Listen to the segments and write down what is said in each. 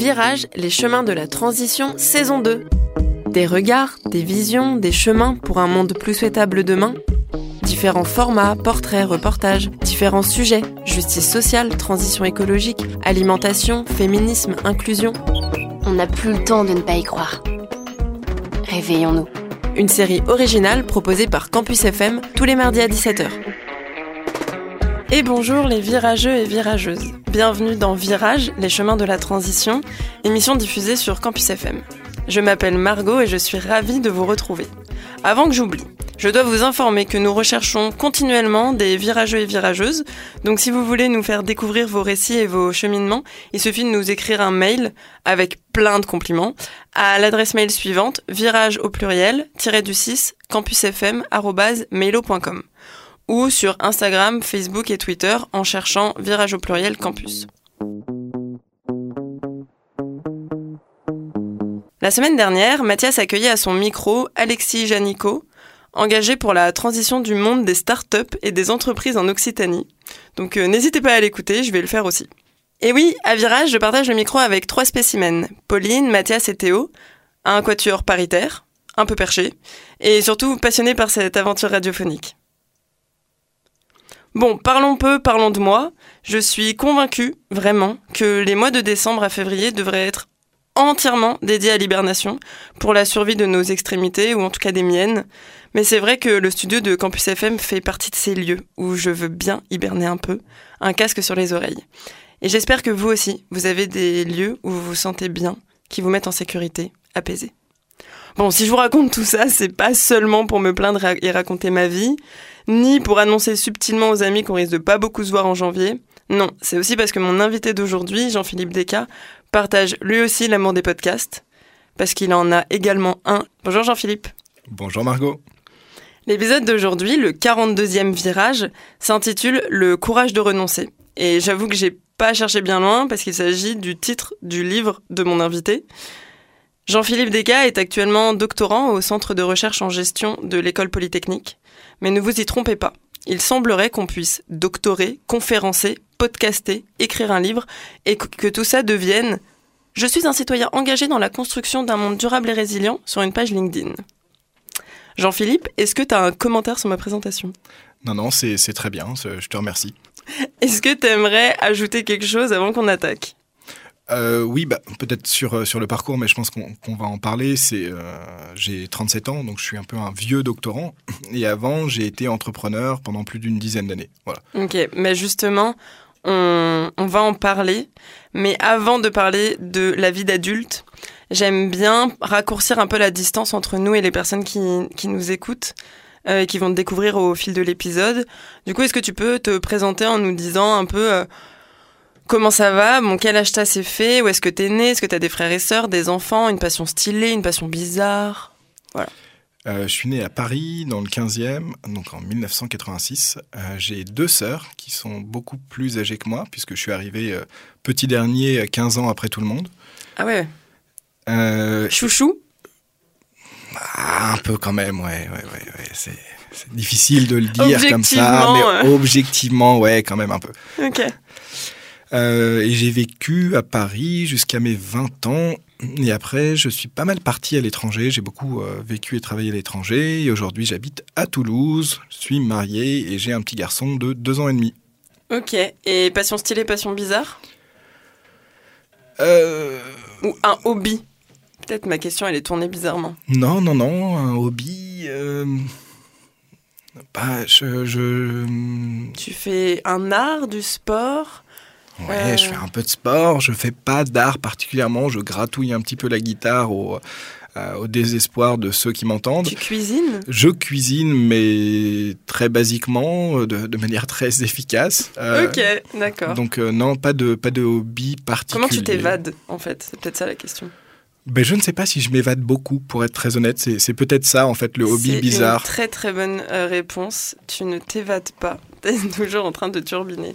Virage, les chemins de la transition, saison 2. Des regards, des visions, des chemins pour un monde plus souhaitable demain. Différents formats, portraits, reportages, différents sujets, justice sociale, transition écologique, alimentation, féminisme, inclusion. On n'a plus le temps de ne pas y croire. Réveillons-nous. Une série originale proposée par Campus FM tous les mardis à 17h. Et bonjour les virageux et virageuses. Bienvenue dans Virage, les chemins de la transition, émission diffusée sur Campus FM. Je m'appelle Margot et je suis ravie de vous retrouver. Avant que j'oublie, je dois vous informer que nous recherchons continuellement des virageux et virageuses. Donc si vous voulez nous faire découvrir vos récits et vos cheminements, il suffit de nous écrire un mail avec plein de compliments à l'adresse mail suivante virage au pluriel du 6 campusfm@mailo.com ou sur Instagram, Facebook et Twitter en cherchant Virage au pluriel campus. La semaine dernière, Mathias accueillait à son micro Alexis Janico, engagé pour la transition du monde des startups et des entreprises en Occitanie. Donc euh, n'hésitez pas à l'écouter, je vais le faire aussi. Et oui, à Virage, je partage le micro avec trois spécimens, Pauline, Mathias et Théo, un quatuor paritaire, un peu perché, et surtout passionné par cette aventure radiophonique. Bon, parlons peu, parlons de moi. Je suis convaincue, vraiment, que les mois de décembre à février devraient être entièrement dédiés à l'hibernation, pour la survie de nos extrémités, ou en tout cas des miennes. Mais c'est vrai que le studio de Campus FM fait partie de ces lieux où je veux bien hiberner un peu, un casque sur les oreilles. Et j'espère que vous aussi, vous avez des lieux où vous vous sentez bien, qui vous mettent en sécurité, apaisé. Bon, si je vous raconte tout ça, c'est pas seulement pour me plaindre et raconter ma vie, ni pour annoncer subtilement aux amis qu'on risque de pas beaucoup se voir en janvier. Non, c'est aussi parce que mon invité d'aujourd'hui, Jean-Philippe Descas, partage lui aussi l'amour des podcasts, parce qu'il en a également un. Bonjour Jean-Philippe. Bonjour Margot. L'épisode d'aujourd'hui, le 42e virage, s'intitule Le courage de renoncer. Et j'avoue que j'ai pas cherché bien loin parce qu'il s'agit du titre du livre de mon invité. Jean-Philippe Descas est actuellement doctorant au Centre de recherche en gestion de l'École polytechnique. Mais ne vous y trompez pas. Il semblerait qu'on puisse doctorer, conférencer, podcaster, écrire un livre et que tout ça devienne Je suis un citoyen engagé dans la construction d'un monde durable et résilient sur une page LinkedIn. Jean-Philippe, est-ce que tu as un commentaire sur ma présentation? Non, non, c'est très bien, je te remercie. Est-ce que tu aimerais ajouter quelque chose avant qu'on attaque? Euh, oui, bah, peut-être sur, euh, sur le parcours, mais je pense qu'on va en parler. C'est, euh, j'ai 37 ans, donc je suis un peu un vieux doctorant. Et avant, j'ai été entrepreneur pendant plus d'une dizaine d'années. Voilà. Ok, mais justement, on, on, va en parler. Mais avant de parler de la vie d'adulte, j'aime bien raccourcir un peu la distance entre nous et les personnes qui, qui nous écoutent. Et qui vont te découvrir au fil de l'épisode. Du coup, est-ce que tu peux te présenter en nous disant un peu Comment ça va? Bon, quel âge t'as? C'est fait? Où est-ce que t'es né? Est-ce que t'as des frères et sœurs, des enfants, une passion stylée, une passion bizarre? Voilà. Euh, je suis né à Paris dans le 15e, donc en 1986. Euh, j'ai deux sœurs qui sont beaucoup plus âgées que moi, puisque je suis arrivé euh, petit dernier 15 ans après tout le monde. Ah ouais Chouchou? Ah, Un peu quand même, ouais. ouais, ouais, ouais. C'est, difficile de le dire comme ça, mais objectivement, ouais, quand même un peu. Ok. Euh, et j'ai vécu à Paris jusqu'à mes 20 ans. Et après, je suis pas mal parti à l'étranger. J'ai beaucoup euh, vécu et travaillé à l'étranger. Et aujourd'hui, j'habite à Toulouse. Je suis marié et j'ai un petit garçon de 2 ans et demi. Ok. Et passion stylée, passion bizarre? Euh... Ou un hobby? Peut-être ma question, elle est tournée bizarrement. Non, non, non. Un hobby. Euh... Bah, je, je... Tu fais un art, du sport? Ouais, je fais un peu de sport, je fais pas d'art particulièrement, je gratouille un petit peu la guitare au, euh, au désespoir de ceux qui m'entendent. Tu cuisines? Je cuisine, mais très basiquement, de, de manière très efficace. Euh, ok, d'accord. Donc euh, non, pas de, pas de hobby particulier. Comment tu t'évades, en fait? C'est peut-être ça la question. Ben, je ne sais pas si je m'évade beaucoup, pour être très honnête. C'est peut-être ça, en fait, le hobby bizarre. C'est une très très bonne réponse. Tu ne t'évades pas. Tu es toujours en train de turbiner.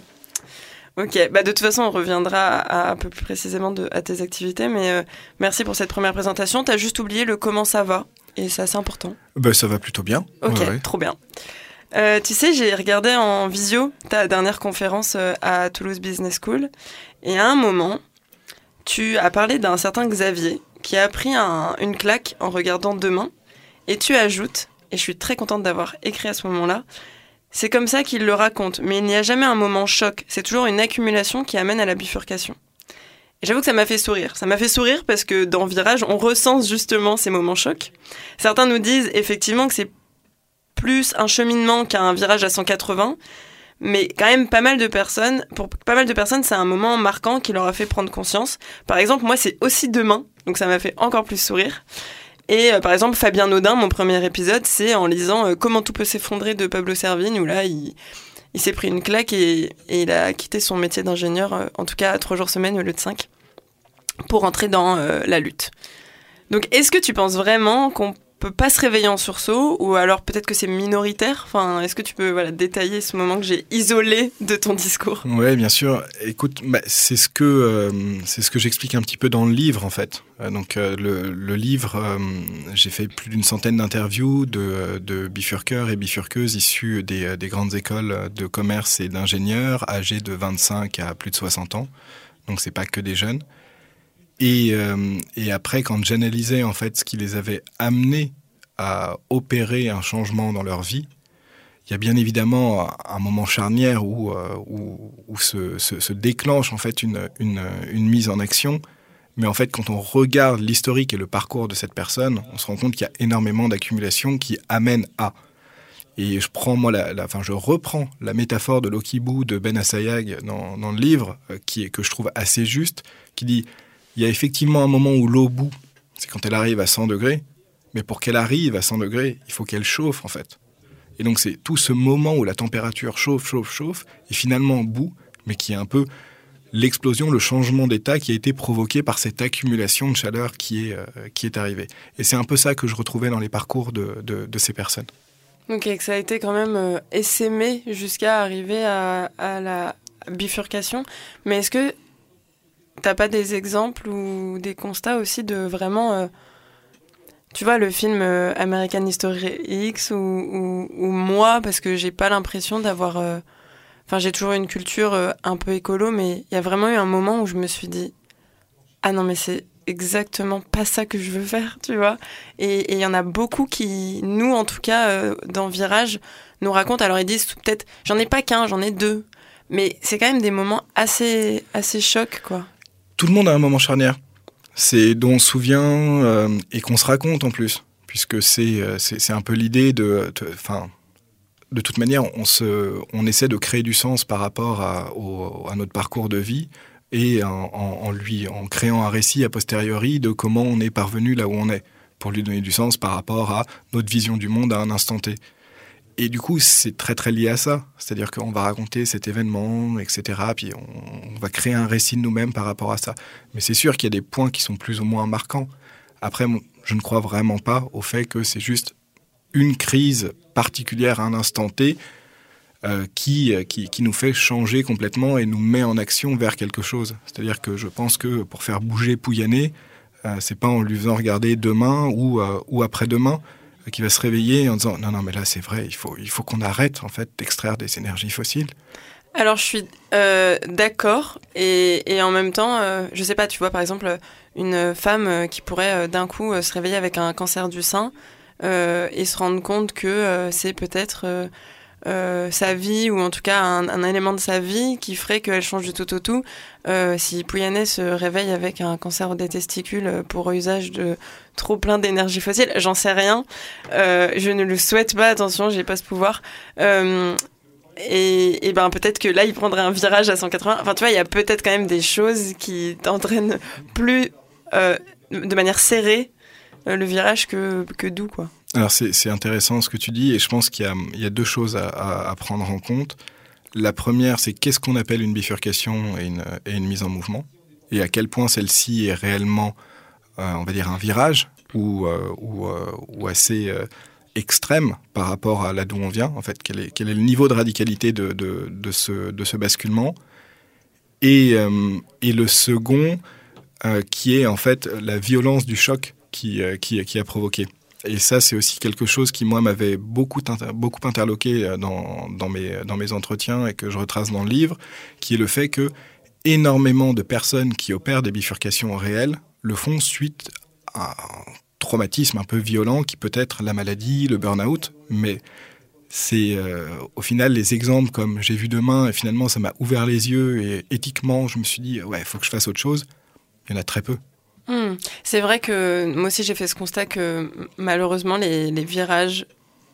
Ok, bah de toute façon, on reviendra à, un peu plus précisément de, à tes activités, mais euh, merci pour cette première présentation. Tu as juste oublié le comment ça va, et c'est assez important. Bah, ça va plutôt bien. Ok, trop bien. Euh, tu sais, j'ai regardé en visio ta dernière conférence euh, à Toulouse Business School. Et à un moment, tu as parlé d'un certain Xavier qui a pris une claque en regardant demain. Et tu ajoutes, et je suis très contente d'avoir écrit à ce moment-là, c'est comme ça qu'il le raconte, mais il n'y a jamais un moment choc, c'est toujours une accumulation qui amène à la bifurcation. Et j'avoue que ça m'a fait sourire. Ça m'a fait sourire parce que dans Virage, on recense justement ces moments chocs. Certains nous disent effectivement que c'est plus un cheminement qu'un virage à 180, mais quand même pas mal de personnes, pour pas mal de personnes, c'est un moment marquant qui leur a fait prendre conscience. Par exemple, moi, c'est aussi demain, donc ça m'a fait encore plus sourire. Et euh, par exemple, Fabien Naudin, mon premier épisode, c'est en lisant euh, Comment tout peut s'effondrer de Pablo Servigne, où là, il, s'est pris une claque et, il a quitté son métier d'ingénieur, euh, en tout cas trois jours semaine au lieu de cinq, pour entrer dans la lutte. Donc, est-ce que tu penses vraiment qu'on peut pas se réveiller en sursaut ou alors peut-être que c'est minoritaire Enfin, est-ce que tu peux détailler ce moment que j'ai isolé de ton discours? Oui, bien sûr. Écoute, bah, c'est ce que euh, ce que j'explique un petit peu dans le livre en fait. Euh, donc euh, le, livre, j'ai fait plus d'une centaine d'interviews de, de bifurqueurs et bifurqueuses issus des, des grandes écoles de commerce et d'ingénieurs âgés de 25 à plus de 60 ans. Donc c'est pas que des jeunes. Et, euh, et après, quand j'analysais en fait ce qui les avait amenés à opérer un changement dans leur vie, il y a bien évidemment un moment charnière où, euh, où, se, déclenche en fait une, mise en action. Mais en fait, quand on regarde l'historique et le parcours de cette personne, on se rend compte qu'il y a énormément d'accumulations qui amènent à. Et je prends moi, la, enfin, je reprends la métaphore de l'Okibu de Ben Assayag dans, dans le livre, euh, qui est que je trouve assez juste, qui dit il y a effectivement un moment où l'eau bout, c'est quand elle arrive à 100 degrés, mais pour qu'elle arrive à 100 degrés, il faut qu'elle chauffe en fait. Et donc c'est tout ce moment où la température chauffe, chauffe, chauffe, et finalement bout, mais qui est un peu l'explosion, le changement d'état qui a été provoqué par cette accumulation de chaleur qui est, euh, qui est arrivée. Et c'est un peu ça que je retrouvais dans les parcours de, de, ces personnes. Que ça a été quand même euh, essaimé jusqu'à arriver à la bifurcation. Mais est-ce que T'as pas des exemples ou des constats aussi de vraiment. Euh, tu vois, le film euh, American History X ou, moi, parce que j'ai pas l'impression d'avoir. Euh, enfin, j'ai toujours une culture un peu écolo, mais il y a vraiment eu un moment où je me suis dit Ah non, mais c'est exactement pas ça que je veux faire, tu vois. Et il y en a beaucoup qui, nous en tout cas, dans Virage, nous racontent. Alors ils disent peut-être, j'en ai pas qu'un, j'en ai deux. Mais c'est quand même des moments assez, assez chocs, quoi tout le monde a un moment charnière. C'est dont on se souvient euh, et qu'on se raconte en plus, puisque c'est euh, un peu l'idée de, enfin, de, toute manière, on se, on essaie de créer du sens par rapport à notre parcours de vie et en, en, lui, en créant un récit a posteriori de comment on est parvenu là où on est, pour lui donner du sens par rapport à notre vision du monde à un instant T. Et du coup, c'est très très lié à ça. C'est-à-dire qu'on va raconter cet événement, etc. Puis on, va créer un récit de nous-mêmes par rapport à ça. Mais c'est sûr qu'il y a des points qui sont plus ou moins marquants. Après, je ne crois vraiment pas au fait que c'est juste une crise particulière à un instant T euh, qui, qui, qui, nous fait changer complètement et nous met en action vers quelque chose. C'est-à-dire que je pense que pour faire bouger Pouyanné, euh, c'est pas en lui faisant regarder demain ou, euh, ou après-demain, qui va se réveiller en disant non non mais là c'est vrai il faut il faut qu'on arrête en fait d'extraire des énergies fossiles. Alors je suis euh, d'accord et, et, en même temps euh, je sais pas tu vois par exemple une femme euh, qui pourrait euh, d'un coup se réveiller avec un cancer du sein et se rendre compte que c'est peut-être euh, sa vie, ou en tout cas un, élément de sa vie qui ferait qu'elle change du tout au tout. Euh, si Pouyanné se réveille avec un cancer des testicules pour usage de trop plein d'énergie fossile, j'en sais rien. Euh, je ne le souhaite pas, attention, j'ai pas ce pouvoir. Et, et, ben peut-être que là, il prendrait un virage à 180. Enfin, tu vois, il y a peut-être quand même des choses qui t'entraînent plus de manière serrée le virage que, que doux, quoi. Alors c'est intéressant ce que tu dis et je pense qu'il y, a deux choses à, prendre en compte. La première, c'est qu'est-ce qu'on appelle une bifurcation et une, mise en mouvement? Et à quel point celle-ci est réellement, euh, on va dire, un virage ou, euh, euh, assez euh, extrême par rapport à là d'où on vient. En fait, quel est, le niveau de radicalité de, ce, basculement et, euh, le second, euh, qui est en fait la violence du choc qui, a provoqué. Et ça, c'est aussi quelque chose qui, moi, m'avait beaucoup, interloqué dans, dans, mes, dans mes entretiens et que je retrace dans le livre, qui est le fait que énormément de personnes qui opèrent des bifurcations réelles le font suite à un traumatisme un peu violent qui peut être la maladie, le burn-out, mais c'est euh, au final les exemples comme j'ai vu demain et finalement ça m'a ouvert les yeux et éthiquement je me suis dit ouais il faut que je fasse autre chose. Il y en a très peu. Hmm. c'est vrai que moi aussi j'ai fait ce constat que malheureusement les, virages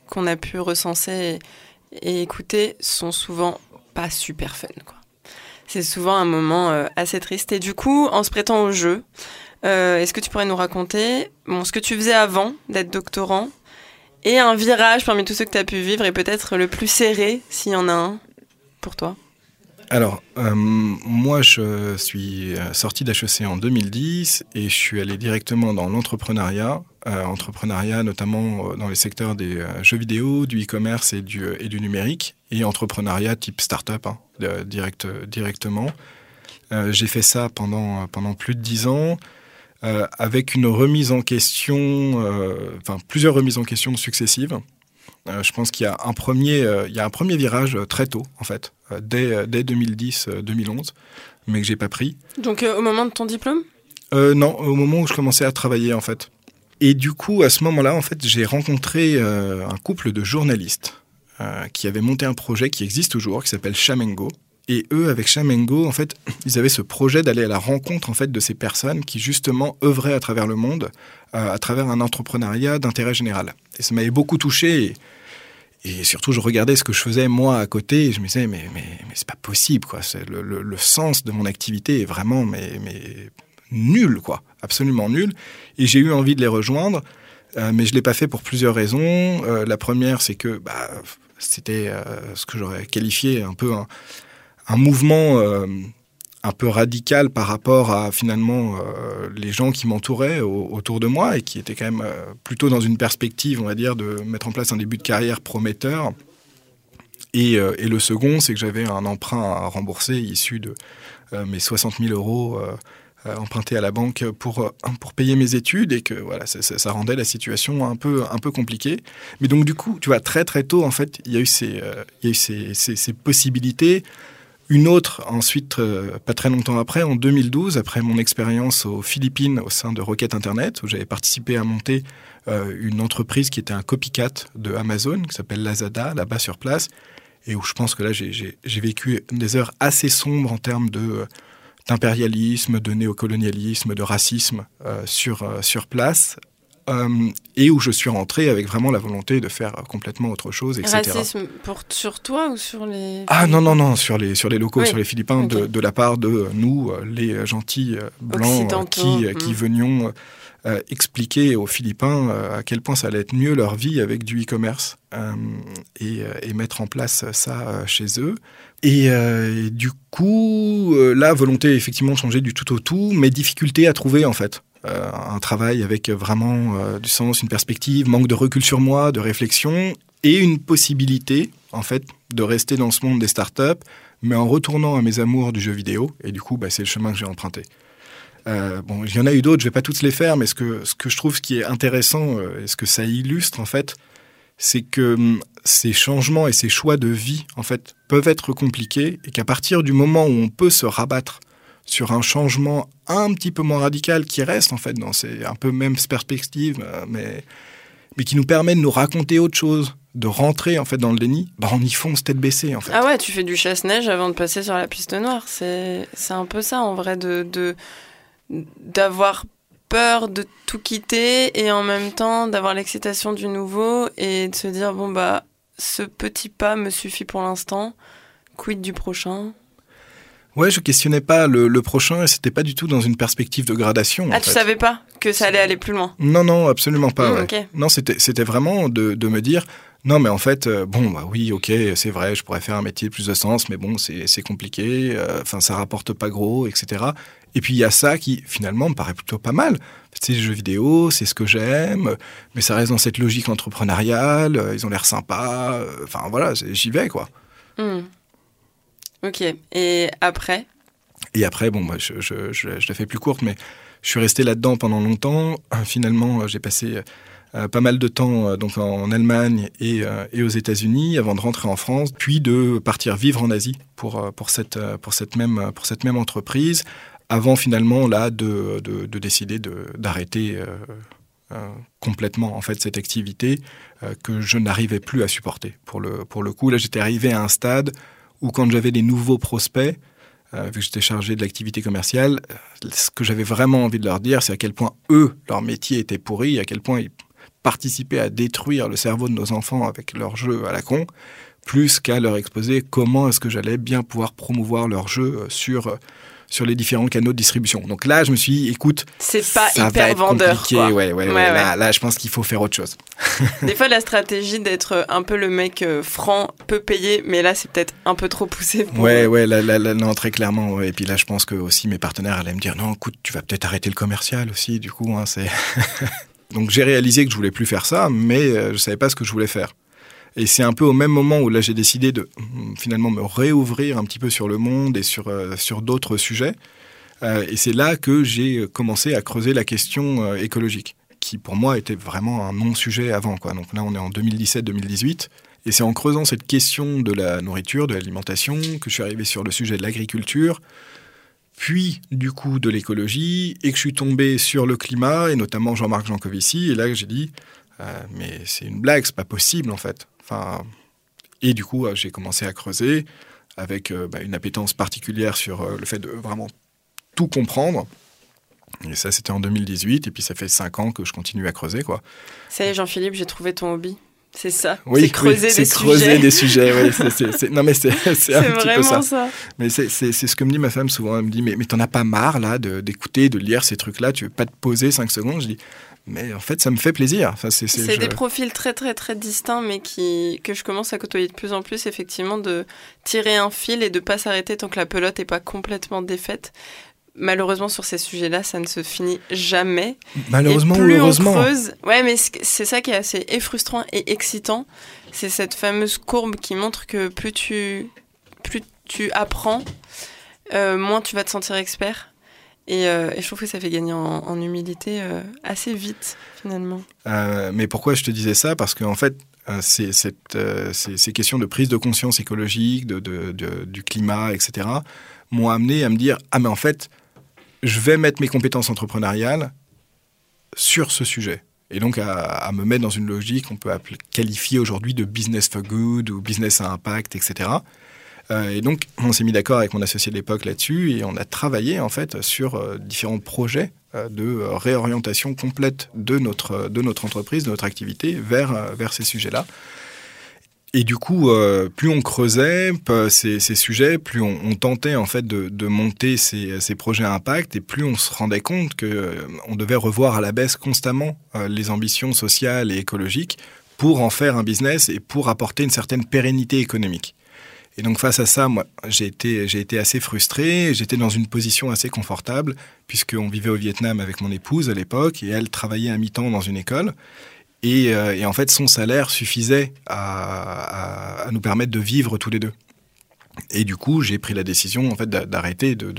qu'on a pu recenser et, écouter sont souvent pas super fun quoi. C'est souvent un moment euh, assez triste. Et du coup en se prêtant au jeu euh, est-ce que tu pourrais nous raconter ce que tu faisais avant d'être doctorant et un virage parmi tous ceux que tu as pu vivre et peut-être le plus serré, s'il y en a un, pour toi? Alors, euh, moi, je suis euh, sorti d'HEC en 2010 et je suis allé directement dans l'entrepreneuriat, entrepreneuriat notamment dans les secteurs des jeux vidéo, du e-commerce et du, et du numérique, et entrepreneuriat type start-up hein, direct, directement. J'ai fait ça pendant, pendant plus de dix ans. Euh, avec une remise en question, euh, enfin plusieurs remises en question successives. Euh, je pense qu'il y a un premier, il y a un premier virage très tôt en fait, dès, dès 2010-2011, mais que j'ai pas pris. Donc au moment de ton diplôme? Non, au moment où je commençais à travailler en fait. Et du coup, à ce moment-là, en fait, j'ai rencontré un couple de journalistes qui avaient monté un projet qui existe toujours, qui s'appelle Chamengo, et eux, avec Chamengo, en fait, ils avaient ce projet d'aller à la rencontre en fait de ces personnes qui justement œuvraient à travers le monde, euh, à travers un entrepreneuriat d'intérêt général. Et ça m'avait beaucoup touché. Et, surtout, je regardais ce que je faisais moi à côté, et je me disais mais mais mais c'est pas possible quoi. C'est le, le, sens de mon activité est vraiment mais mais nul quoi, absolument nul. Et j'ai eu envie de les rejoindre, euh, mais je l'ai pas fait pour plusieurs raisons. Euh, la première, c'est que bah, c'était ce que j'aurais qualifié un peu un, un mouvement euh, un peu radical par rapport à finalement euh, les gens qui m'entouraient autour de moi et qui étaient quand même euh, plutôt dans une perspective, on va dire, de mettre en place un début de carrière prometteur. Et, et le second, c'est que j'avais un emprunt à rembourser issu de mes 60 000 euros empruntés à la banque pour, pour payer mes études et que voilà, ça, ça, rendait la situation un peu, un peu compliquée. Mais donc du coup, tu vois, très très tôt, en fait, il y a eu ces, il y a eu ces, ces, ces possibilités une autre, ensuite, euh, pas très longtemps après, en 2012, après mon expérience aux Philippines au sein de Rocket Internet, où j'avais participé à monter euh, une entreprise qui était un copycat de Amazon, qui s'appelle Lazada, là-bas sur place, et où je pense que là, j'ai vécu des heures assez sombres en termes euh, d'impérialisme, de néocolonialisme, de racisme sur, place, et où je suis rentré avec vraiment la volonté de faire complètement autre chose, etc. Racisme pour, sur toi ou sur les... Ah non, non, non, sur les, sur les locaux, sur les Philippins, de, de, la part de nous, les gentils euh, blancs qui, qui hmm. venions euh, expliquer aux Philippins à quel point ça allait être mieux leur vie avec du e-commerce et, et, mettre en place ça chez eux. Et, et du coup, la volonté effectivement de changer du tout au tout, mais difficulté à trouver en fait. Euh, un travail avec vraiment euh, du sens, une perspective, manque de recul sur moi, de réflexion et une possibilité en fait de rester dans ce monde des startups, mais en retournant à mes amours du jeu vidéo. Et du coup, bah, c'est le chemin que j'ai emprunté. Euh, bon, il y en a eu d'autres, je vais pas toutes les faire, mais ce que, ce que je trouve qui est intéressant et ce que ça illustre en fait, c'est que hum, ces changements et ces choix de vie en fait peuvent être compliqués et qu'à partir du moment où on peut se rabattre sur un changement un petit peu moins radical qui reste en fait dans ces un peu mêmes perspectives, euh, mais, mais qui nous permet de nous raconter autre chose, de rentrer en fait dans le déni, bah on y fonce tête baissée en fait. Ah ouais, tu fais du chasse-neige avant de passer sur la piste noire. C'est un peu ça en vrai, de d'avoir peur de tout quitter et en même temps d'avoir l'excitation du nouveau et de se dire bon bah ce petit pas me suffit pour l'instant, quid du prochain? Ouais, je questionnais pas le, prochain et c'était pas du tout dans une perspective de gradation. Ah, tu savais pas que ça allait aller plus loin? Non, non, absolument pas. Mmh, non, c'était, vraiment de, de, me dire, non, mais en fait, euh, bon, bah oui, ok, c'est vrai, je pourrais faire un métier de plus de sens, mais bon, c'est, compliqué, euh, enfin, ça rapporte pas gros, etc. Et puis il y a ça qui, finalement, me paraît plutôt pas mal. C'est les jeux vidéo, c'est ce que j'aime, mais ça reste dans cette logique entrepreneuriale, euh, ils ont l'air sympas, enfin voilà, j'y vais, quoi. Mmh. Ok. Et après? Et après, bon, moi, je, je, je, la fais plus courte, mais je suis resté là-dedans pendant longtemps. Finalement, j'ai passé pas mal de temps donc en Allemagne et, et aux États-Unis avant de rentrer en France, puis de partir vivre en Asie pour, pour, cette, pour, cette, même, pour cette même entreprise, avant finalement là de, de, de décider d'arrêter complètement en fait cette activité que je n'arrivais plus à supporter. Pour le, pour le coup, là j'étais arrivé à un stade où quand j'avais des nouveaux prospects, euh, vu que j'étais chargé de l'activité commerciale, euh, ce que j'avais vraiment envie de leur dire, c'est à quel point eux, leur métier était pourri, à quel point ils participaient à détruire le cerveau de nos enfants avec leurs jeux à la con, plus qu'à leur exposer comment est-ce que j'allais bien pouvoir promouvoir leurs jeux euh, sur sur les différents canaux de distribution. Donc là, je me suis dit, écoute, c'est pas hyper vendeur. Ouais, ouais, ouais, Là, là, je pense qu'il faut faire autre chose. Des fois, la stratégie d'être un peu le mec euh, franc peut payer, mais là, c'est peut-être un peu trop poussé. Pour... Ouais, ouais, là, là, non, très clairement. Et puis là, je pense que aussi mes partenaires allaient me dire, non, écoute, tu vas peut-être arrêter le commercial aussi. Du coup, hein, c'est. Donc j'ai réalisé que je voulais plus faire ça, mais euh, je savais pas ce que je voulais faire. Et c'est un peu au même moment où là j'ai décidé de mm, finalement me réouvrir un petit peu sur le monde et sur, euh, sur d'autres sujets. Euh, et c'est là que j'ai commencé à creuser la question euh, écologique, qui pour moi était vraiment un non-sujet avant. Donc là on est en 2017-2018. Et c'est en creusant cette question de la nourriture, de l'alimentation, que je suis arrivé sur le sujet de l'agriculture, puis du coup de l'écologie, et que je suis tombé sur le climat, et notamment Jean-Marc Jancovici. Et là j'ai dit, mais c'est une blague, c'est pas possible en fait. Enfin, et du coup, euh, j'ai commencé à creuser avec euh, bah, une appétence particulière sur euh, le fait de vraiment tout comprendre. Et ça, c'était en 2018. Et puis, ça fait cinq ans que je continue à creuser. Quoi. Ça y est, Jean-Philippe, j'ai trouvé ton hobby. C'est ça. Oui, c'est creuser, des, creuser des sujets. Oui, non, mais c'est un petit peu ça. ça. Mais c'est ce que me dit ma femme souvent. Elle me dit Mais, mais t'en as pas marre, là, d'écouter, de, de, lire ces trucs-là? Tu veux pas te poser cinq secondes? Je dis mais en fait, ça me fait plaisir. Enfin, c'est des profils très, très, très distincts, mais qui, que je commence à côtoyer de plus en plus, effectivement, de tirer un fil et de pas s'arrêter tant que la pelote n'est pas complètement défaite. Malheureusement, sur ces sujets-là, ça ne se finit jamais. Malheureusement ou heureusement. creuse, ouais, mais c'est ça qui est assez frustrant et excitant. C'est cette fameuse courbe qui montre que plus tu, plus tu apprends, euh, moins tu vas te sentir expert. Euh, et, je trouve que ça fait gagner en, humilité euh, assez vite, finalement. Euh, mais pourquoi je te disais ça? Parce qu'en fait, ces, ces, questions de prise de conscience écologique, de, du climat, etc., m'ont amené à me dire Ah, mais en fait, je vais mettre mes compétences entrepreneuriales sur ce sujet. Et donc à me mettre dans une logique qu'on peut qualifier aujourd'hui de business for good ou business à impact, etc. Euh, et donc, on s'est mis d'accord avec mon associé de l'époque là-dessus et on a travaillé en fait sur euh, différents projets euh, de réorientation complète de notre, entreprise, de notre activité vers, ces sujets-là. Et du coup, plus on creusait ces, sujets, plus on, tentait en fait de, monter ces, ces, projets à impact, et plus on se rendait compte que on devait revoir à la baisse constamment les ambitions sociales et écologiques pour en faire un business et pour apporter une certaine pérennité économique. Et donc face à ça, moi, j'ai été, j'ai été assez frustré. J'étais dans une position assez confortable puisqu'on vivait au Vietnam avec mon épouse à l'époque et elle travaillait à mi-temps dans une école. Et, euh, et, en fait, son salaire suffisait à, à, nous permettre de vivre tous les deux. Et du coup, j'ai pris la décision en fait d'arrêter de,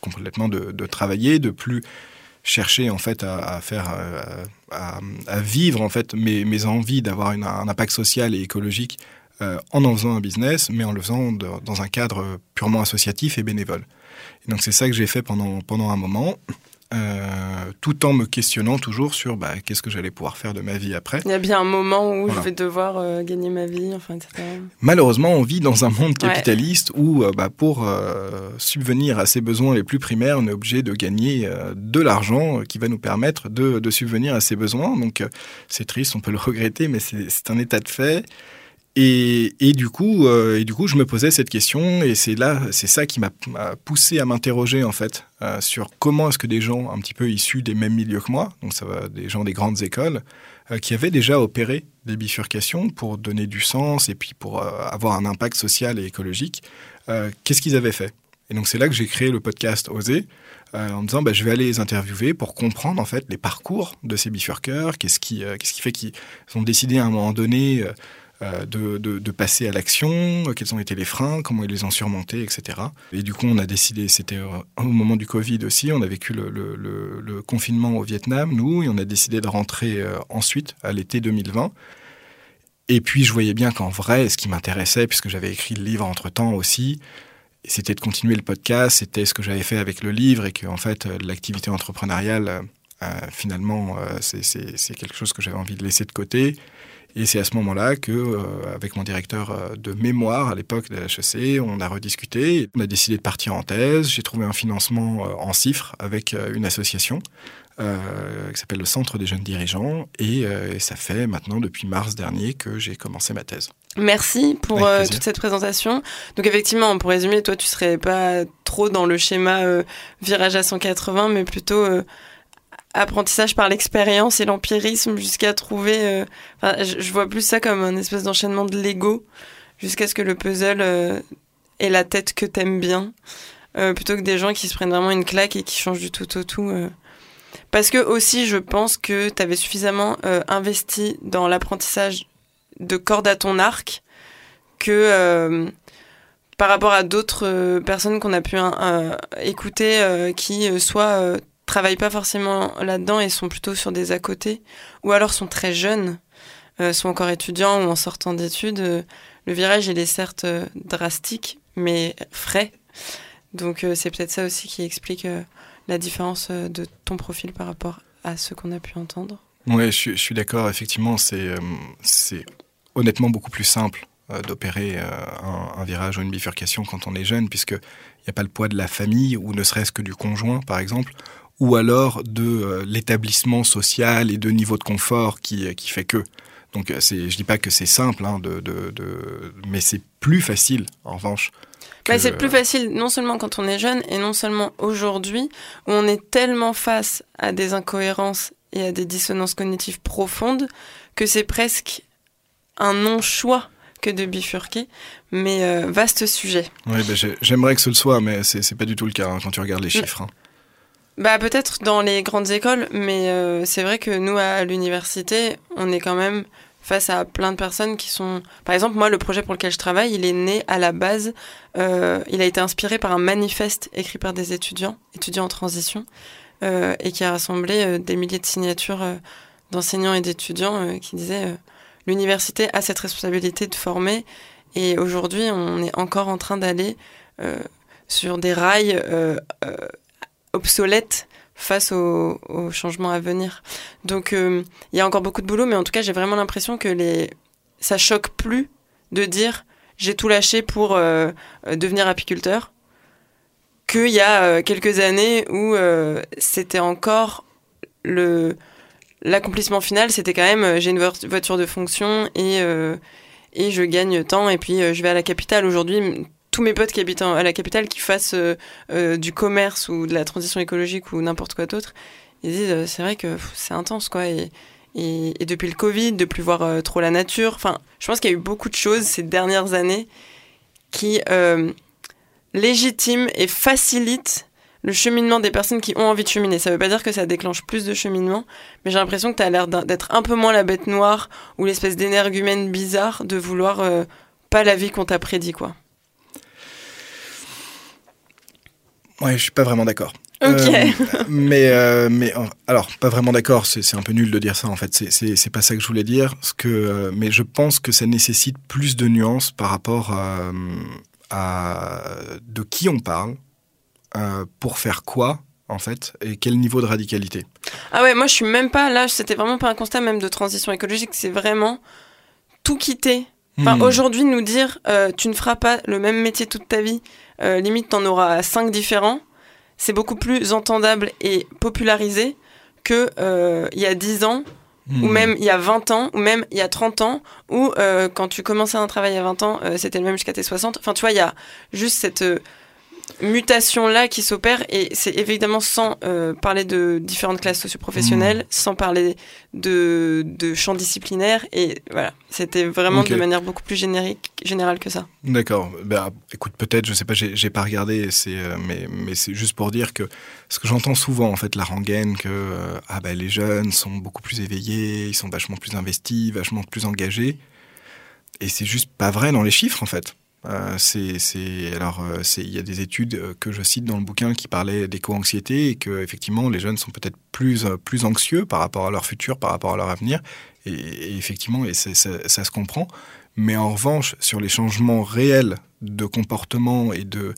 complètement de, travailler, de plus chercher en fait à, faire euh, à, vivre en fait mes, mes envies d'avoir un impact social et écologique euh, en en faisant un business, mais en le faisant dans un cadre purement associatif et bénévole. Et donc c'est ça que j'ai fait pendant, pendant un moment. Euh, tout en me questionnant toujours sur bah, qu'est-ce que j'allais pouvoir faire de ma vie après. Il y a bien un moment où je vais devoir euh, gagner ma vie, enfin, etc. Malheureusement, on vit dans un monde capitaliste où bah, pour subvenir à ses besoins les plus primaires, on est obligé de gagner de l'argent qui va nous permettre de, de, subvenir à ses besoins. Donc c'est triste, on peut le regretter, mais c'est un état de fait. Et, du coup, euh, et du coup, je me posais cette question, et c'est là, c'est ça qui m'a poussé à m'interroger en fait euh, sur comment est-ce que des gens un petit peu issus des mêmes milieux que moi, donc ça va des gens des grandes écoles, euh, qui avaient déjà opéré des bifurcations pour donner du sens et puis pour avoir un impact social et écologique, qu'est-ce qu'ils avaient fait? Et donc c'est là que j'ai créé le podcast Oser. en me disant bah, je vais aller les interviewer pour comprendre en fait les parcours de ces bifurqueurs, qu'est-ce qui, qu'est-ce qui fait qu'ils ont décidé à un moment donné euh, de, passer à l'action, euh, quels ont été les freins, comment ils les ont surmontés, etc. Et du coup, on a décidé, c'était euh, au moment du Covid aussi, on a vécu le, confinement au Vietnam, nous, et on a décidé de rentrer ensuite, à l'été 2020. Et puis, je voyais bien qu'en vrai, ce qui m'intéressait, puisque j'avais écrit le livre entre-temps aussi, c'était de continuer le podcast, c'était ce que j'avais fait avec le livre, et que, en fait, l'activité entrepreneuriale, finalement, c'est quelque chose que j'avais envie de laisser de côté. Et c'est à ce moment-là que, euh, avec mon directeur euh, de mémoire à l'époque de la HEC, on a rediscuté. On a décidé de partir en thèse. J'ai trouvé un financement euh, en CIFRE avec une association qui s'appelle le Centre des jeunes dirigeants. Et, ça fait maintenant depuis mars dernier que j'ai commencé ma thèse. Merci pour toute cette présentation. Donc effectivement, pour résumer, toi, tu serais pas trop dans le schéma virage à 180, mais plutôt apprentissage par l'expérience et l'empirisme jusqu'à trouver. Euh, je, vois plus ça comme un espèce d'enchaînement de Lego jusqu'à ce que le puzzle euh, ait la tête que t'aimes bien, euh, plutôt que des gens qui se prennent vraiment une claque et qui changent du tout au tout. Parce que aussi, je pense que t'avais suffisamment investi dans l'apprentissage de corde à ton arc que par rapport à d'autres personnes qu'on a pu écouter qui soit travaillent pas forcément là-dedans et sont plutôt sur des à côté, ou alors sont très jeunes, euh, sont encore étudiants ou en sortant d'études, euh, le virage il est certes euh, drastique, mais frais. Donc c'est peut-être ça aussi qui explique la différence de ton profil par rapport à ce qu'on a pu entendre. Oui, je, suis d'accord. Effectivement, c'est honnêtement beaucoup plus simple d'opérer un, un, virage ou une bifurcation quand on est jeune, puisque il n'y a pas le poids de la famille ou ne serait-ce que du conjoint, par exemple, ou alors de euh, l'établissement social et de niveau de confort qui, qui fait que. Donc euh, je dis pas que c'est simple, hein, de, de, de, mais c'est plus facile en revanche. Bah, c'est plus facile non seulement quand on est jeune et non seulement aujourd'hui où on est tellement face à des incohérences et à des dissonances cognitives profondes que c'est presque un non-choix que de bifurquer, mais euh, vaste sujet. Oui, bah, j'aimerais que ce le soit, mais c'est pas du tout le cas hein, quand tu regardes les chiffres. Hein. Bah peut-être dans les grandes écoles, mais euh, c'est vrai que nous à l'université, on est quand même face à plein de personnes qui sont... Par exemple, moi, le projet pour lequel je travaille, il est né à la base, euh, il a été inspiré par un manifeste écrit par des étudiants, étudiants en transition, euh, et qui a rassemblé des milliers de signatures d'enseignants et d'étudiants qui disaient l'université a cette responsabilité de former, et aujourd'hui, on est encore en train d'aller sur des rails obsolète face aux, changements à venir. Donc euh, il y a encore beaucoup de boulot, mais en tout cas j'ai vraiment l'impression que les... ça choque plus de dire j'ai tout lâché pour euh, devenir apiculteur qu'il y a euh, quelques années où c'était encore le l'accomplissement final, c'était quand même j'ai une voiture de fonction et et je gagne temps et puis je vais à la capitale aujourd'hui tous mes potes qui habitent à la capitale, qui fassent euh, euh, du commerce ou de la transition écologique ou n'importe quoi d'autre, ils disent euh, c'est vrai que c'est intense quoi. Et, depuis le Covid, de plus voir trop la nature. Enfin, je pense qu'il y a eu beaucoup de choses ces dernières années qui légitiment et facilitent le cheminement des personnes qui ont envie de cheminer. Ça veut pas dire que ça déclenche plus de cheminement, mais j'ai l'impression que tu as l'air d'être un peu moins la bête noire ou l'espèce d'énergumène bizarre de vouloir pas la vie qu'on t'a prédit, quoi. Ouais, je suis pas vraiment d'accord. Ok. Euh, mais, euh, mais alors, pas vraiment d'accord, c'est un peu nul de dire ça en fait, c'est pas ça que je voulais dire. Ce que, euh, mais je pense que ça nécessite plus de nuances par rapport à, à de qui on parle, pour faire quoi en fait, et quel niveau de radicalité. Ah ouais, moi je suis même pas là, c'était vraiment pas un constat même de transition écologique, c'est vraiment tout quitter. Enfin, hmm. Aujourd'hui, nous dire tu ne feras pas le même métier toute ta vie, euh, limite t'en auras cinq différents, c'est beaucoup plus entendable et popularisé que euh, il y a 10 ans ou hmm. même il y a 20 ans, ou même il y a 30 ans, ou euh, quand tu commençais un travail à 20 ans, c'était le même jusqu'à tes 60. Enfin, tu vois, il y a juste cette mutation-là qui s'opère, et c'est évidemment sans euh, parler de différentes classes socioprofessionnelles, mmh. sans parler de, de champs disciplinaires, et voilà, c'était vraiment de manière beaucoup plus générique, générale que ça. D'accord. Bah, écoute, peut-être, je sais pas, j'ai pas regardé, euh, mais, mais c'est juste pour dire que ce que j'entends souvent, en fait, la rengaine, que euh, ah, bah, les jeunes sont beaucoup plus éveillés, ils sont vachement plus investis, vachement plus engagés. et c'est juste pas vrai dans les chiffres en fait. Euh, c'est, alors, euh, il y a des études euh, que je cite dans le bouquin qui parlaient d'éco-anxiété et que effectivement les jeunes sont peut-être plus plus anxieux par rapport à leur futur, par rapport à leur avenir. Et, effectivement, et ça, se comprend. Mais en revanche, sur les changements réels de comportement et de,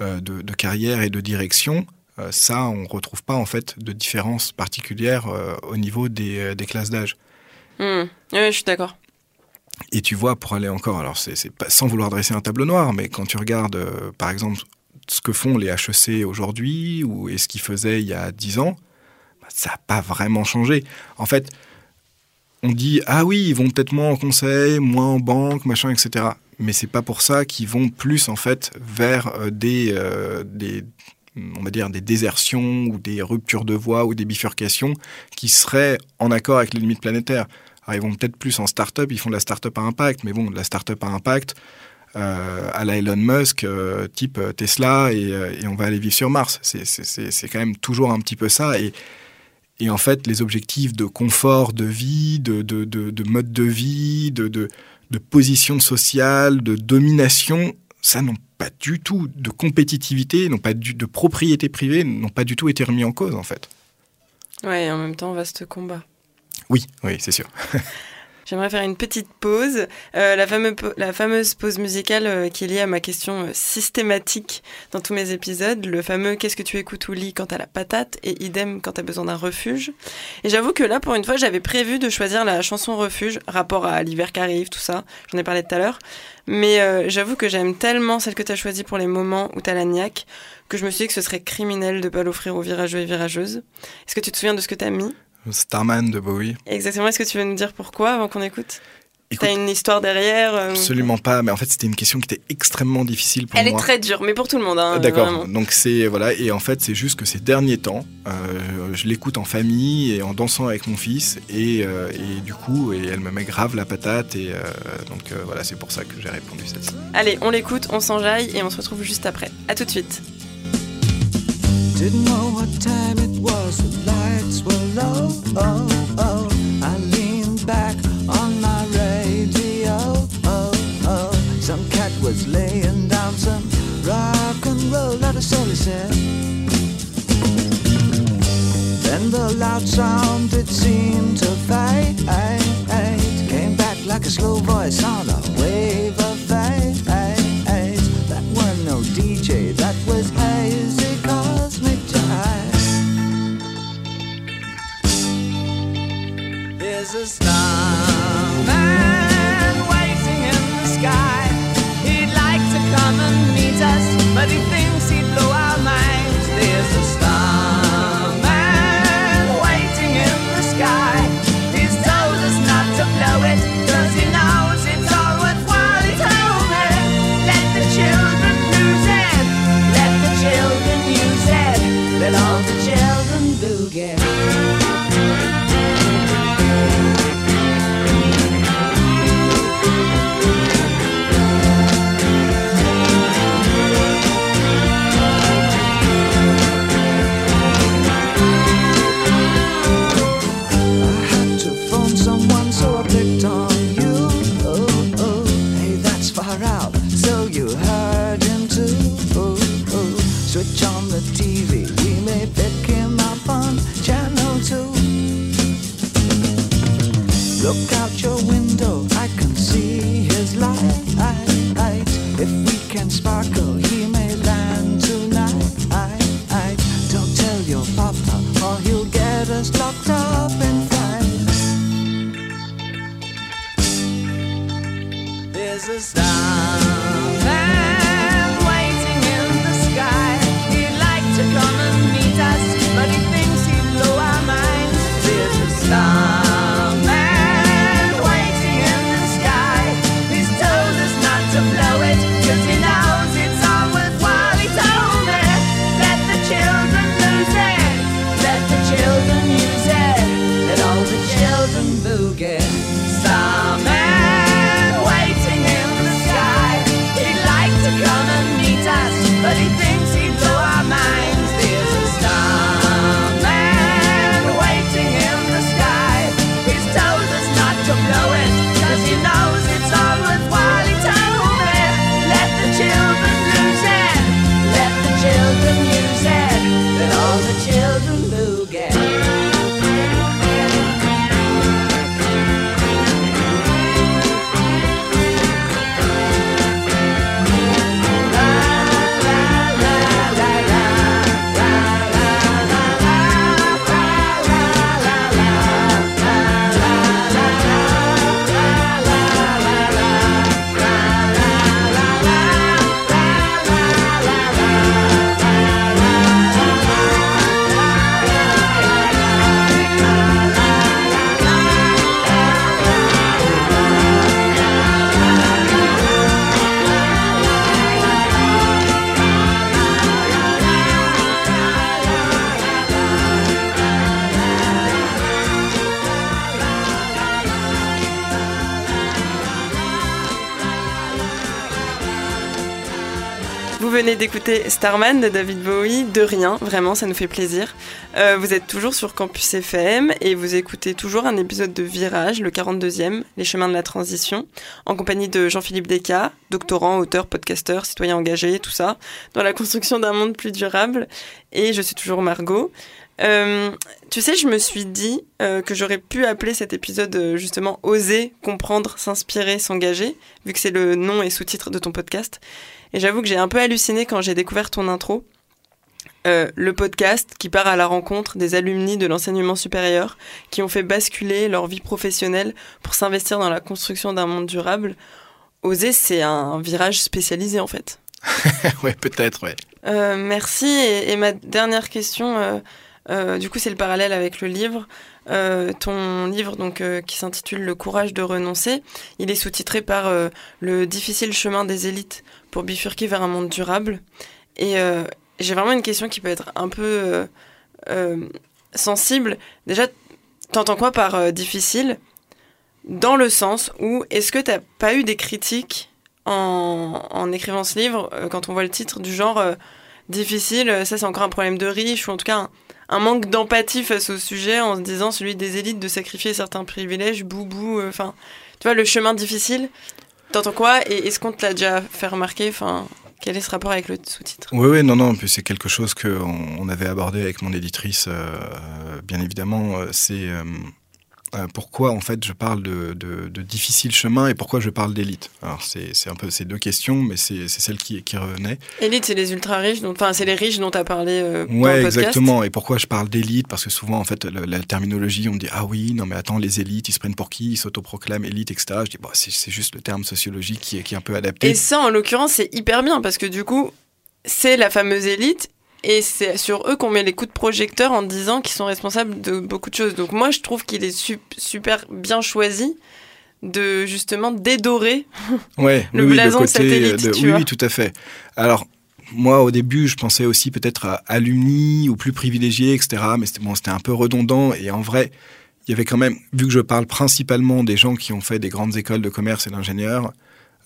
de, carrière et de direction, ça, on retrouve pas en fait de différence particulière au niveau des, classes d'âge. Mmh. Oui, je suis d'accord. Et tu vois, pour aller encore, alors c'est sans vouloir dresser un tableau noir, mais quand tu regardes, euh, par exemple, ce que font les HEC aujourd'hui ou et ce qu'ils faisaient il y a 10 ans, bah, ça n'a pas vraiment changé. En fait, on dit ah oui, ils vont peut-être moins en conseil, moins en banque, machin, etc. Mais c'est pas pour ça qu'ils vont plus en fait vers euh, des, euh, des on va dire des désertions ou des ruptures de voie ou des bifurcations qui seraient en accord avec les limites planétaires. Alors, ils vont peut-être plus en start-up, ils font de la start-up à impact, mais bon, de la start-up à impact, euh, à la Elon Musk, euh, type euh, Tesla, et, et, on va aller vivre sur Mars. C'est quand même toujours un petit peu ça. Et, et, en fait, les objectifs de confort de vie, de, de, de, de mode de vie, de, position sociale, de domination, ça n'ont pas du tout de compétitivité, n'ont pas du, de propriété privée, n'ont pas du tout été remis en cause en fait. Ouais, en même temps, vaste combat. Oui, oui, c'est sûr. J'aimerais faire une petite pause. Euh, la, fameuse, la, fameuse pause musicale euh, qui est liée à ma question euh, systématique dans tous mes épisodes. Le fameux qu'est-ce que tu écoutes ou lis quand t'as la patate et idem quand t'as besoin d'un refuge. Et j'avoue que là, pour une fois, j'avais prévu de choisir la chanson refuge, rapport à l'hiver qui arrive, tout ça. J'en ai parlé tout à l'heure. Mais j'avoue que j'aime tellement celle que t'as choisie pour les moments où t'as la niaque que je me suis dit que ce serait criminel de pas l'offrir aux virageux et virageuses. Est-ce que tu te souviens de ce que t'as mis? Starman de Bowie. Exactement. Est-ce que tu veux nous dire pourquoi avant qu'on écoute? T'as une histoire derrière euh, Absolument pas, mais en fait c'était une question qui était extrêmement difficile pour Elle moi. Elle est très dure, mais pour tout le monde. Hein, D'accord. Donc c'est voilà, et en fait c'est juste que ces derniers temps, euh, je l'écoute en famille et en dansant avec mon fils, et, euh, et, du coup, et elle me met grave la patate, et donc voilà, c'est pour ça que j'ai répondu celle-ci. Allez, on l'écoute, on s'enjaille et on se retrouve juste après. À tout de suite. Didn't know what time it was, the lights were low. Oh, oh. I leaned back on my radio. Oh, oh. Some cat was laying down some rock and roll, that all he said. Then the loud sound it seemed to fade. Came back like a slow voice on a wave d'écouter Starman de David Bowie, de rien, vraiment, ça nous fait plaisir. Euh, vous êtes toujours sur Campus FM et vous écoutez toujours un épisode de Virage, le 42e, Les chemins de la transition, en compagnie de Jean-Philippe Descas, doctorant, auteur, podcasteur, citoyen engagé, tout ça, dans la construction d'un monde plus durable. Et je suis toujours Margot. Euh, tu sais, je me suis dit euh, que j'aurais pu appeler cet épisode euh, justement Oser comprendre, s'inspirer, s'engager, vu que c'est le nom et sous-titre de ton podcast. Et j'avoue que j'ai un peu halluciné quand j'ai découvert ton intro. Le podcast qui part à la rencontre des alumni de l'enseignement supérieur qui ont fait basculer leur vie professionnelle pour s'investir dans la construction d'un monde durable. Oser, c'est un virage spécialisé en fait. ouais, peut-être, ouais. Merci. Et, et ma dernière question, euh, du coup, c'est le parallèle avec le livre. Euh, ton livre, donc, euh, qui s'intitule Le courage de renoncer, il est sous-titré par Le difficile chemin des élites pour bifurquer vers un monde durable. Et j'ai vraiment une question qui peut être un peu sensible. Déjà, t'entends quoi par difficile? Dans le sens où, est-ce que t'as pas eu des critiques en, écrivant ce livre, quand on voit le titre du genre difficile, ça c'est encore un problème de riche, ou en tout cas un manque d'empathie face au sujet en se disant celui des élites de sacrifier certains privilèges, boubou, euh, enfin, tu vois, le chemin difficile. T'entends quoi Et est-ce qu'on te l'a déjà fait remarquer quel est ce rapport avec le sous-titre? Oui, oui, non, non, puis c'est quelque chose qu'on on avait abordé avec mon éditrice, euh, bien évidemment. euh, C'est pourquoi, en fait, je parle de, de, de difficile chemin et pourquoi je parle d'élite? Alors, c'est un peu ces deux questions, mais c'est celle qui, qui revenait. Élite, c'est les ultra riches, enfin, c'est les riches dont t'as parlé euh, dans Ouais, le podcast. exactement. Et pourquoi je parle d'élite? Parce que souvent, en fait, la terminologie, on me dit Ah oui, non, mais attends, les élites, ils se prennent pour qui? Ils s'autoproclament élites, etc. Je dis bon, C'est c'est juste le terme sociologique qui est, qui est un peu adapté. Et ça, en l'occurrence, c'est hyper bien parce que du coup, c'est la fameuse élite et c'est sur eux qu'on met les coups de projecteur en disant qu'ils sont responsables de beaucoup de choses. Donc moi, je trouve qu'il est sup- super bien choisi de justement dédorer. Ouais, Le oui, blason de cette élite, de- tu oui, vois. oui, tout à fait. Alors, moi, au début, je pensais aussi peut-être à alumni ou plus privilégiés, etc. Mais c'était bon, c'était un peu redondant. Et en vrai, il y avait quand même, vu que je parle principalement des gens qui ont fait des grandes écoles de commerce et d'ingénieurs,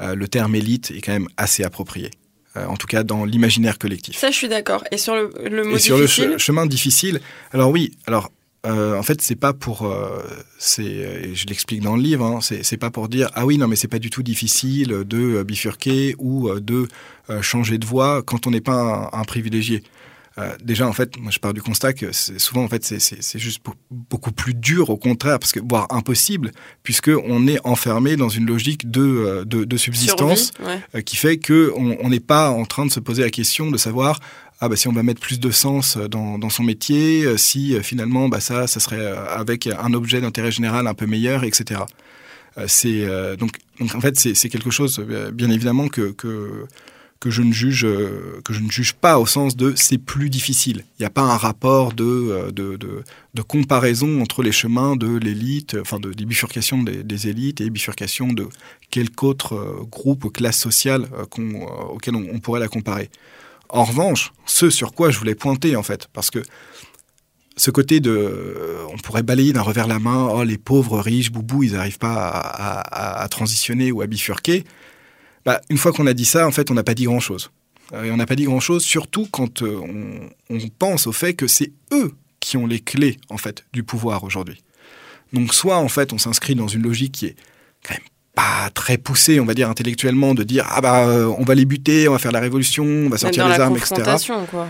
euh, le terme élite est quand même assez approprié. Euh, en tout cas, dans l'imaginaire collectif. Ça, je suis d'accord. Et sur le, le mot Et sur le che- chemin difficile, alors oui, alors euh, en fait c'est pas pour, euh, c'est, je l'explique dans le livre, hein, c'est pas pour dire ah oui non mais c'est pas du tout difficile de euh, bifurquer ou euh, de changer de voie quand on n'est pas un, un privilégié. Euh, déjà en fait, moi je pars du constat que c'est- souvent en fait c'est- juste beau- beaucoup plus dur au contraire parce que voire impossible puisque on est enfermé dans une logique de euh, de, de subsistance survie, ouais. euh, qui fait que on n'est pas en train de se poser la question de savoir ah bah si on va mettre plus de sens dans, dans son métier, si finalement bah ça ça serait avec un objet d'intérêt général un peu meilleur, etc. C'est donc, donc en fait c'est quelque chose bien évidemment que que que je ne juge euh, que je ne juge pas au sens de c'est plus difficile. Il n'y a pas un rapport de, euh, de, de, de comparaison entre les chemins de l'élite, enfin de, des bifurcations des, élites et bifurcations de quelque autre euh, groupe ou classe sociale qu'on, auquel on, pourrait la comparer. En revanche, ce sur quoi je voulais pointer en fait, parce que ce côté de, on pourrait balayer d'un revers la main, oh les pauvres riches, boubou, ils n'arrivent pas à transitionner ou à bifurquer. Bah, une fois qu'on a dit ça, en fait, on n'a pas dit grand-chose. Euh, et on n'a pas dit grand-chose, surtout quand euh, on, on pense au fait que c'est eux qui ont les clés, en fait, du pouvoir aujourd'hui. Donc, soit, en fait, on s'inscrit dans une logique qui est quand même pas très poussée, on va dire, intellectuellement, de dire, ah bah, euh, on va les buter, on va faire la révolution, on va sortir les armes, etc. quoi.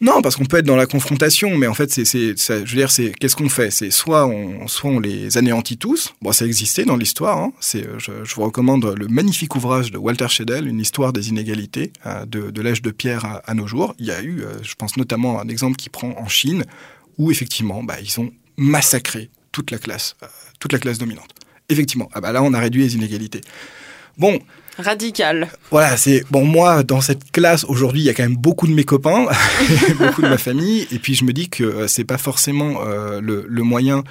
Non, parce qu'on peut être dans la confrontation, mais en fait, je veux qu'est-ce qu'on fait? C'est soit on, soit on les anéantit tous. Bon, ça existait dans l'histoire. Hein. Euh, je, vous recommande le magnifique ouvrage de Walter Schedel, une histoire des inégalités euh, de, l'âge de pierre à, nos jours. Il y a eu, euh, je pense notamment à un exemple qui prend en Chine, où effectivement, bah, ils ont massacré toute la classe, toute la classe dominante. Effectivement, ah bah là, on a réduit les inégalités. Bon, Radical. voilà, c'est bon moi dans cette classe aujourd'hui, il y a quand même beaucoup de mes copains, beaucoup de ma famille, et puis je me dis que euh, c'est pas forcément euh, le, le moyen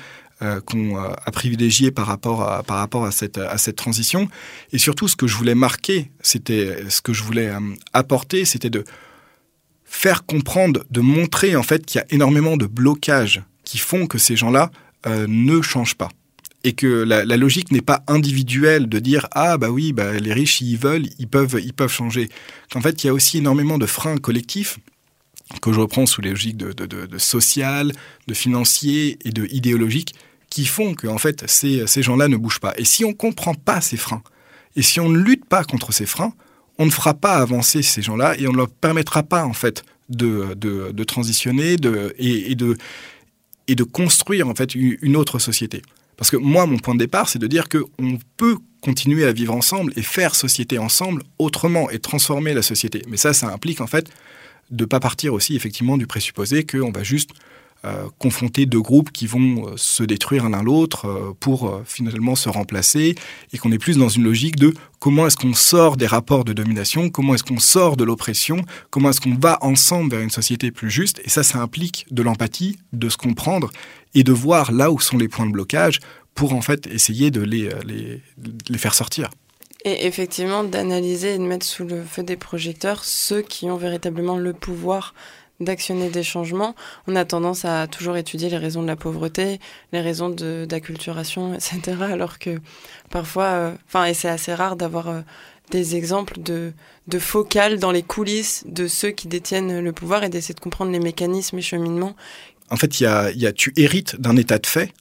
euh, qu'on euh, a privilégié par rapport à par rapport à cette à cette transition. Et surtout, ce que je voulais marquer, c'était ce que je voulais apporter, c'était de faire comprendre, de montrer en fait qu'il y a énormément de blocages qui font que ces gens-là ne changent pas. Et que la, logique n'est pas individuelle de dire ah bah oui bah les riches s'ils veulent ils peuvent ils peuvent changer qu'en fait il y a aussi énormément de freins collectifs que je reprends sous les logiques de, de, social, de financier et de idéologique qui font que en fait ces, ces gens-là ne bougent pas. Et si on comprend pas ces freins et si on ne lutte pas contre ces freins, on ne fera pas avancer ces gens-là et on ne leur permettra pas en fait de, de, de transitionner de, et, et, de, et de construire en fait une autre société. Parce que moi, mon point de départ, c'est de dire qu'on peut continuer à vivre ensemble et faire société ensemble autrement et transformer la société. Mais ça, ça implique en fait de ne pas partir aussi effectivement du présupposé qu'on va juste euh, confronter deux groupes qui vont euh, se détruire l'un l'autre euh, pour finalement se remplacer et qu'on est plus dans une logique de comment est-ce qu'on sort des rapports de domination, comment est-ce qu'on sort de l'oppression, comment est-ce qu'on va ensemble vers une société plus juste et ça, ça implique de l'empathie, de se comprendre et de voir là où sont les points de blocage pour en fait essayer de les, les, les faire sortir. Et effectivement, d'analyser et de mettre sous le feu des projecteurs ceux qui ont véritablement le pouvoir d'actionner des changements. On a tendance à toujours étudier les raisons de la pauvreté, les raisons d'acculturation, etc. Alors que parfois, enfin, euh, et c'est assez rare d'avoir euh, des exemples de, de focales dans les coulisses de ceux qui détiennent le pouvoir et d'essayer de comprendre les mécanismes et cheminements. En fait, il y a, y a, tu hérites d'un état de fait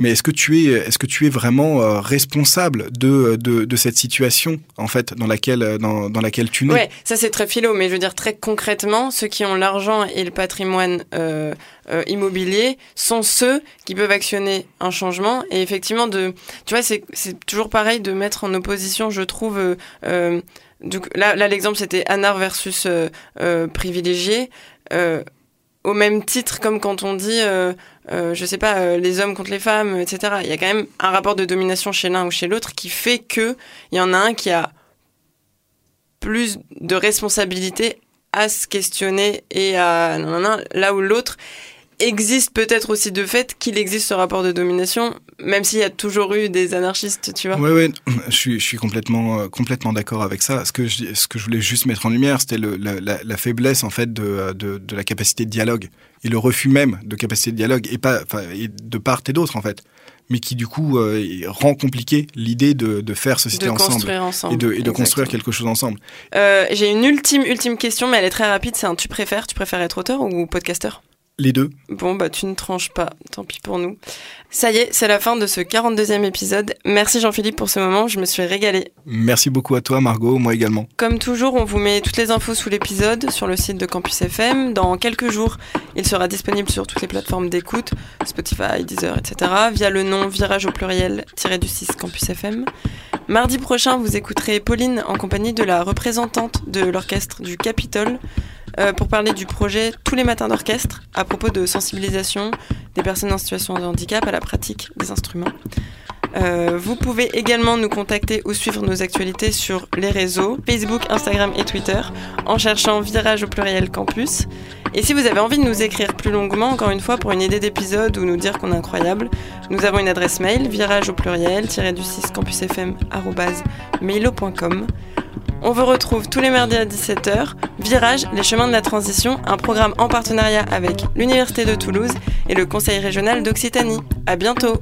mais est-ce que tu es, est-ce que tu es vraiment euh, responsable de, de, cette situation en fait dans laquelle, dans, dans laquelle tu nais? Ouais, ça c'est très philo, mais je veux dire très concrètement, ceux qui ont l'argent et le patrimoine euh, euh, immobilier sont ceux qui peuvent actionner un changement. Et effectivement, de, tu vois, c'est toujours pareil de mettre en opposition, je trouve. Euh, euh donc là, l'exemple c'était Anar versus euh, privilégié au même titre comme quand on dit, euh, euh, je sais pas, euh, les hommes contre les femmes, etc. Il y a quand même un rapport de domination chez l'un ou chez l'autre qui fait que il y en a un qui a plus de responsabilité à se questionner et à là où l'autre existe peut-être aussi de fait qu'il existe ce rapport de domination, même s'il y a toujours eu des anarchistes, tu vois. Oui, oui, je suis, je suis complètement, euh, complètement d'accord avec ça. Ce que, je, ce que je voulais juste mettre en lumière, c'était la, la, la, faiblesse en fait de, de, de, la capacité de dialogue et le refus même de capacité de dialogue et pas, enfin, et de part et d'autre en fait mais qui du coup euh, rend compliqué l'idée de, de, faire société de ensemble, ensemble, et de, et de construire quelque chose ensemble. Euh, J'ai une ultime ultime question, mais elle est très rapide. C'est un tu préfères, tu préfères être auteur ou podcasteur les deux. Bon, bah tu ne tranches pas, tant pis pour nous. Ça y est, c'est la fin de ce 42e épisode. Merci Jean-Philippe pour ce moment, je me suis régalée. Merci beaucoup à toi Margot, moi également. Comme toujours, on vous met toutes les infos sous l'épisode sur le site de Campus FM. Dans quelques jours, il sera disponible sur toutes les plateformes d'écoute, Spotify, Deezer, etc. via le nom virage au pluriel du 6 Campus FM. Mardi prochain, vous écouterez Pauline en compagnie de la représentante de l'orchestre du Capitole euh, pour parler du projet Tous les matins d'orchestre à propos de sensibilisation des personnes en situation de handicap à la pratique des instruments. Euh, vous pouvez également nous contacter ou suivre nos actualités sur les réseaux Facebook, Instagram et Twitter en cherchant Virage au pluriel campus. Et si vous avez envie de nous écrire plus longuement, encore une fois, pour une idée d'épisode ou nous dire qu'on est incroyable, nous avons une adresse mail virage au pluriel du 6 campusfm. On vous retrouve tous les mardis à 17h. Virage, les chemins de la transition, un programme en partenariat avec l'Université de Toulouse et le Conseil régional d'Occitanie. À bientôt!